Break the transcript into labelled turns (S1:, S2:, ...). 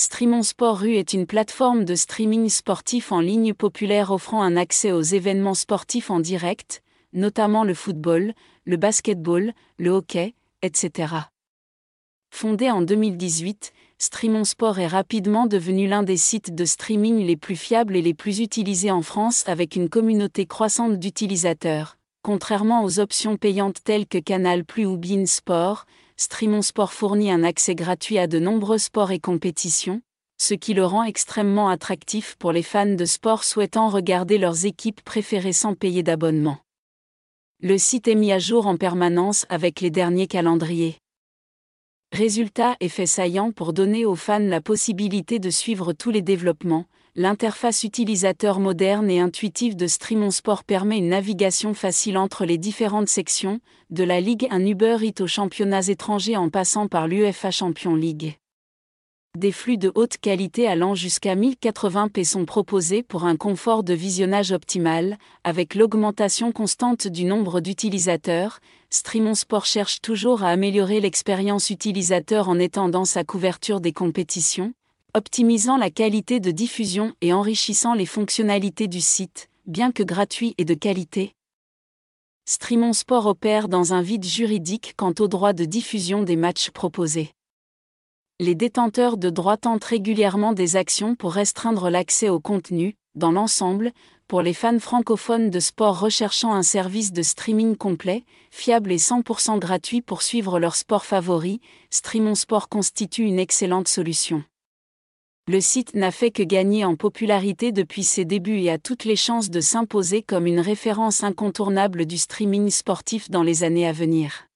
S1: Streamon Sport Rue est une plateforme de streaming sportif en ligne populaire offrant un accès aux événements sportifs en direct, notamment le football, le basketball, le hockey, etc. Fondé en 2018, Streamon Sport est rapidement devenu l'un des sites de streaming les plus fiables et les plus utilisés en France avec une communauté croissante d'utilisateurs. Contrairement aux options payantes telles que Canal Plus ou Bein Sport, Streamon Sport fournit un accès gratuit à de nombreux sports et compétitions, ce qui le rend extrêmement attractif pour les fans de sport souhaitant regarder leurs équipes préférées sans payer d'abonnement. Le site est mis à jour en permanence avec les derniers calendriers. Résultat effet saillant pour donner aux fans la possibilité de suivre tous les développements, l'interface utilisateur moderne et intuitive de Streamon Sport permet une navigation facile entre les différentes sections, de la Ligue 1 Uber Eats aux championnats étrangers en passant par l'UEFA Champions League. Des flux de haute qualité allant jusqu'à 1080p sont proposés pour un confort de visionnage optimal, avec l'augmentation constante du nombre d'utilisateurs. Streamon Sport cherche toujours à améliorer l'expérience utilisateur en étendant sa couverture des compétitions, optimisant la qualité de diffusion et enrichissant les fonctionnalités du site, bien que gratuit et de qualité. Streamon Sport opère dans un vide juridique quant au droit de diffusion des matchs proposés. Les détenteurs de droits tentent régulièrement des actions pour restreindre l'accès au contenu, dans l'ensemble, pour les fans francophones de sport recherchant un service de streaming complet, fiable et 100% gratuit pour suivre leur sport favori, Streamon Sport constitue une excellente solution le site n'a fait que gagner en popularité depuis ses débuts et a toutes les chances de s'imposer comme une référence incontournable du streaming sportif dans les années à venir.